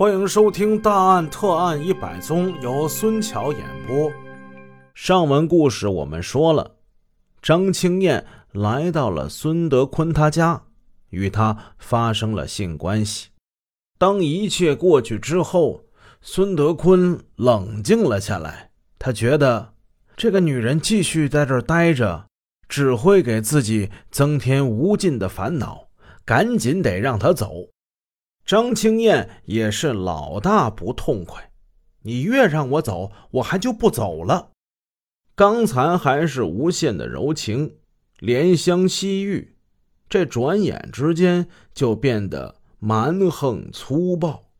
欢迎收听《大案特案一百宗》，由孙桥演播。上文故事我们说了，张青燕来到了孙德坤他家，与他发生了性关系。当一切过去之后，孙德坤冷静了下来。他觉得这个女人继续在这儿待着，只会给自己增添无尽的烦恼，赶紧得让她走。张青燕也是老大不痛快，你越让我走，我还就不走了。刚才还是无限的柔情，怜香惜玉，这转眼之间就变得蛮横粗暴，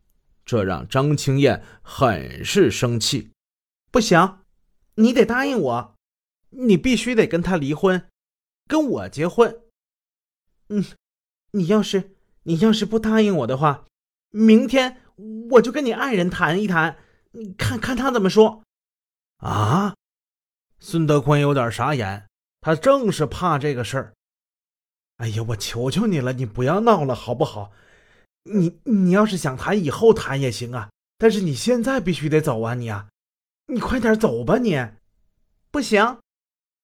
这让张青燕很是生气。不行，你得答应我，你必须得跟他离婚，跟我结婚。嗯，你要是……你要是不答应我的话，明天我就跟你爱人谈一谈，你看看他怎么说。啊！孙德坤有点傻眼，他正是怕这个事儿。哎呀，我求求你了，你不要闹了，好不好？你你要是想谈，以后谈也行啊，但是你现在必须得走啊，你啊，你快点走吧，你。不行，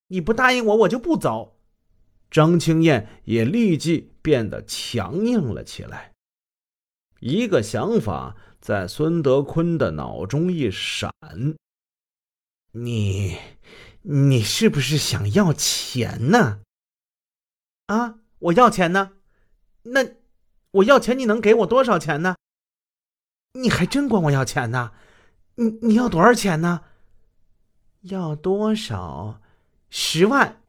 你不答应我，我就不走。张青燕也立即变得强硬了起来。一个想法在孙德坤的脑中一闪：“你，你是不是想要钱呢？啊，我要钱呢？那我要钱，你能给我多少钱呢？你还真管我要钱呢？你你要多少钱呢？要多少？十万。”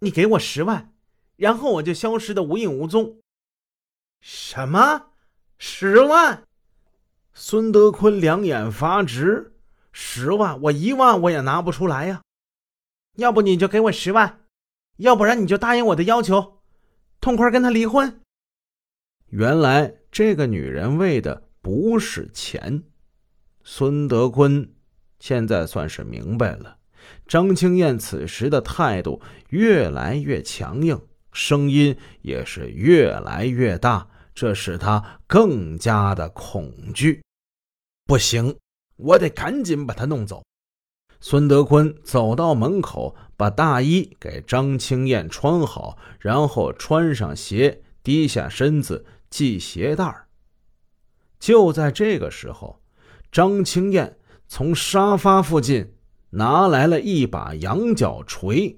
你给我十万，然后我就消失的无影无踪。什么？十万？孙德坤两眼发直。十万，我一万我也拿不出来呀。要不你就给我十万，要不然你就答应我的要求，痛快跟他离婚。原来这个女人为的不是钱。孙德坤现在算是明白了。张青燕此时的态度越来越强硬，声音也是越来越大，这使他更加的恐惧。不行，我得赶紧把他弄走。孙德坤走到门口，把大衣给张青燕穿好，然后穿上鞋，低下身子系鞋带儿就在这个时候，张青燕从沙发附近。拿来了一把羊角锤，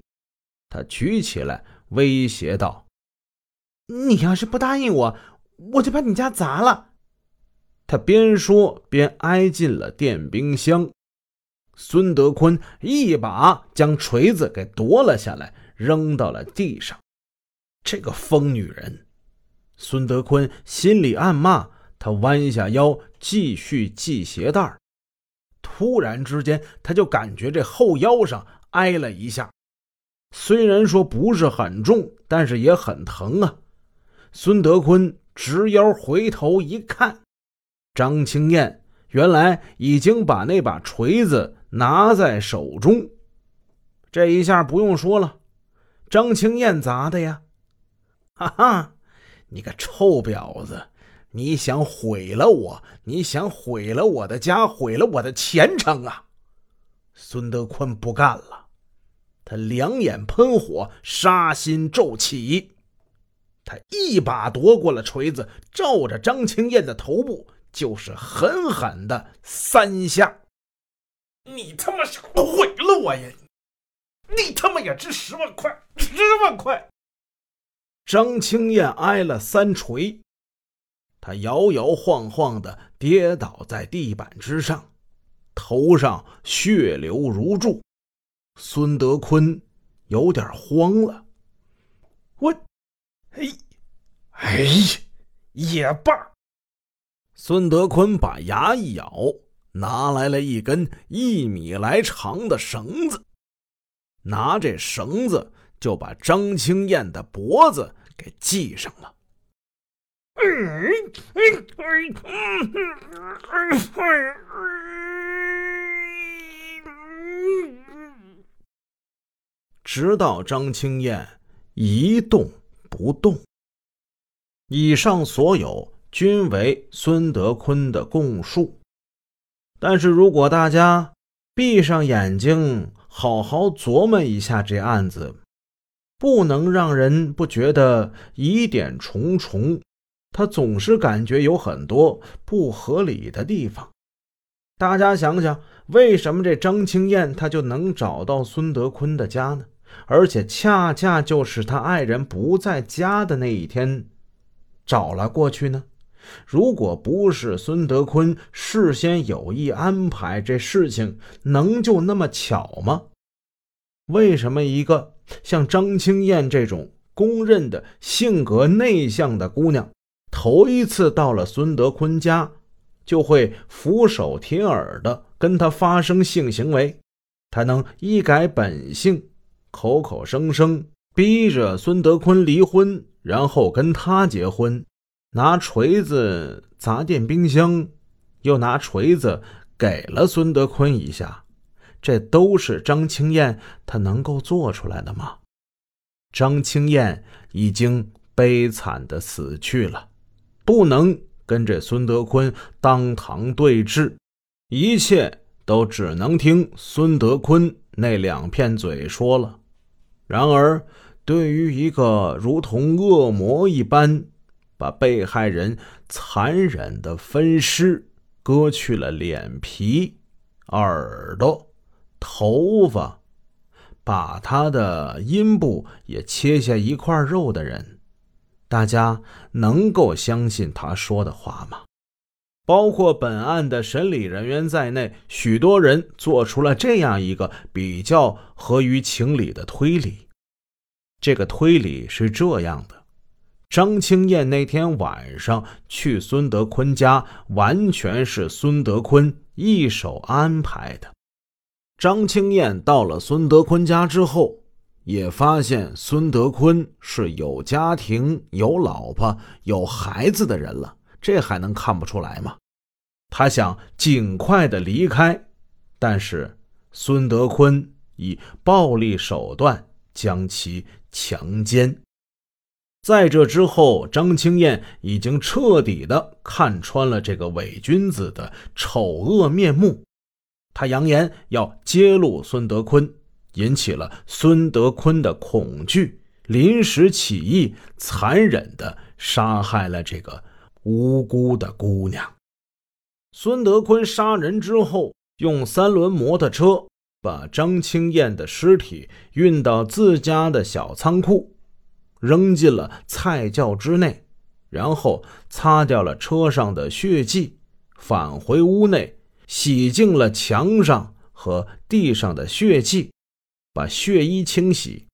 他举起来威胁道：“你要是不答应我，我就把你家砸了。”他边说边挨进了电冰箱。孙德坤一把将锤子给夺了下来，扔到了地上。这个疯女人！孙德坤心里暗骂。他弯下腰继续系鞋带儿突然之间，他就感觉这后腰上挨了一下，虽然说不是很重，但是也很疼啊。孙德坤直腰回头一看，张青燕原来已经把那把锤子拿在手中。这一下不用说了，张青燕砸的呀！哈哈，你个臭婊子！你想毁了我？你想毁了我的家，毁了我的前程啊！孙德坤不干了，他两眼喷火，杀心骤起，他一把夺过了锤子，照着张青燕的头部就是狠狠的三下。你他妈是毁了我呀！你他妈也值十万块，十万块！张青燕挨了三锤。他摇摇晃晃的跌倒在地板之上，头上血流如注。孙德坤有点慌了。我，哎，哎，也罢。孙德坤把牙一咬，拿来了一根一米来长的绳子，拿这绳子就把张青燕的脖子给系上了。直到张青燕一动不动。以上所有均为孙德坤的供述。但是如果大家闭上眼睛，好好琢磨一下这案子，不能让人不觉得疑点重重。他总是感觉有很多不合理的地方。大家想想，为什么这张青燕她就能找到孙德坤的家呢？而且恰恰就是他爱人不在家的那一天找了过去呢？如果不是孙德坤事先有意安排，这事情能就那么巧吗？为什么一个像张青燕这种公认的性格内向的姑娘，头一次到了孙德坤家，就会俯首贴耳的跟他发生性行为？他能一改本性，口口声声逼着孙德坤离婚，然后跟他结婚？拿锤子砸电冰箱，又拿锤子给了孙德坤一下，这都是张青燕她能够做出来的吗？张青燕已经悲惨的死去了，不能跟这孙德坤当堂对质，一切都只能听孙德坤那两片嘴说了。然而，对于一个如同恶魔一般。把被害人残忍的分尸，割去了脸皮、耳朵、头发，把他的阴部也切下一块肉的人，大家能够相信他说的话吗？包括本案的审理人员在内，许多人做出了这样一个比较合于情理的推理。这个推理是这样的。张青燕那天晚上去孙德坤家，完全是孙德坤一手安排的。张青燕到了孙德坤家之后，也发现孙德坤是有家庭、有老婆、有孩子的人了，这还能看不出来吗？他想尽快的离开，但是孙德坤以暴力手段将其强奸。在这之后，张青燕已经彻底的看穿了这个伪君子的丑恶面目。他扬言要揭露孙德坤，引起了孙德坤的恐惧，临时起意，残忍的杀害了这个无辜的姑娘。孙德坤杀人之后，用三轮摩托车把张青燕的尸体运到自家的小仓库。扔进了菜窖之内，然后擦掉了车上的血迹，返回屋内，洗净了墙上和地上的血迹，把血衣清洗。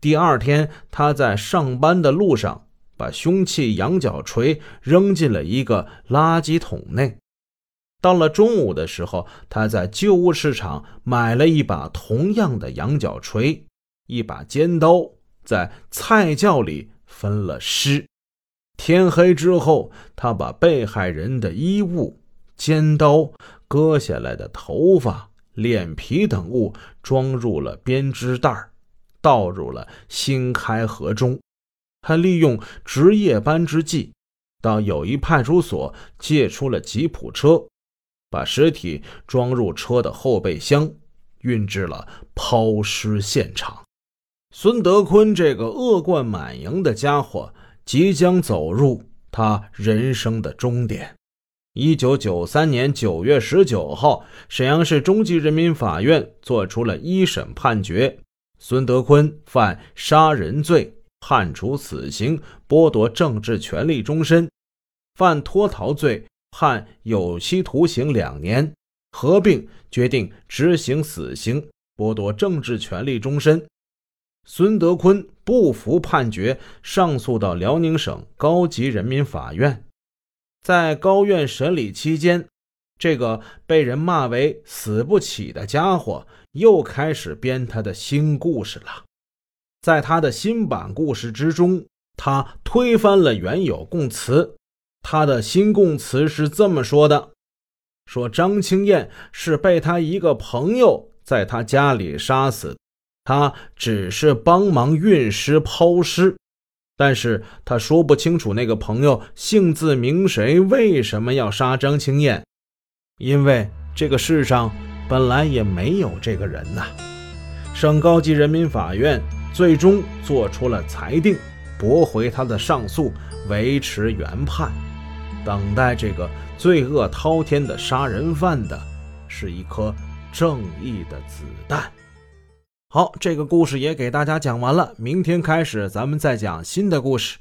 第二天，他在上班的路上，把凶器羊角锤扔进了一个垃圾桶内。到了中午的时候，他在旧物市场买了一把同样的羊角锤，一把尖刀。在菜窖里分了尸。天黑之后，他把被害人的衣物、尖刀、割下来的头发、脸皮等物装入了编织袋，倒入了新开河中。他利用值夜班之际，到友谊派出所借出了吉普车，把尸体装入车的后备箱，运至了抛尸现场。孙德坤这个恶贯满盈的家伙即将走入他人生的终点。一九九三年九月十九号，沈阳市中级人民法院作出了一审判决：孙德坤犯杀人罪，判处死刑，剥夺政治权利终身；犯脱逃罪，判有期徒刑两年，合并决定执行死刑，剥夺政治权利终身。孙德坤不服判决，上诉到辽宁省高级人民法院。在高院审理期间，这个被人骂为“死不起”的家伙又开始编他的新故事了。在他的新版故事之中，他推翻了原有供词。他的新供词是这么说的：“说张青燕是被他一个朋友在他家里杀死。”他只是帮忙运尸、抛尸，但是他说不清楚那个朋友姓字名谁，为什么要杀张青燕，因为这个世上本来也没有这个人呐。省高级人民法院最终做出了裁定，驳回他的上诉，维持原判，等待这个罪恶滔天的杀人犯的是一颗正义的子弹。好，这个故事也给大家讲完了。明天开始，咱们再讲新的故事。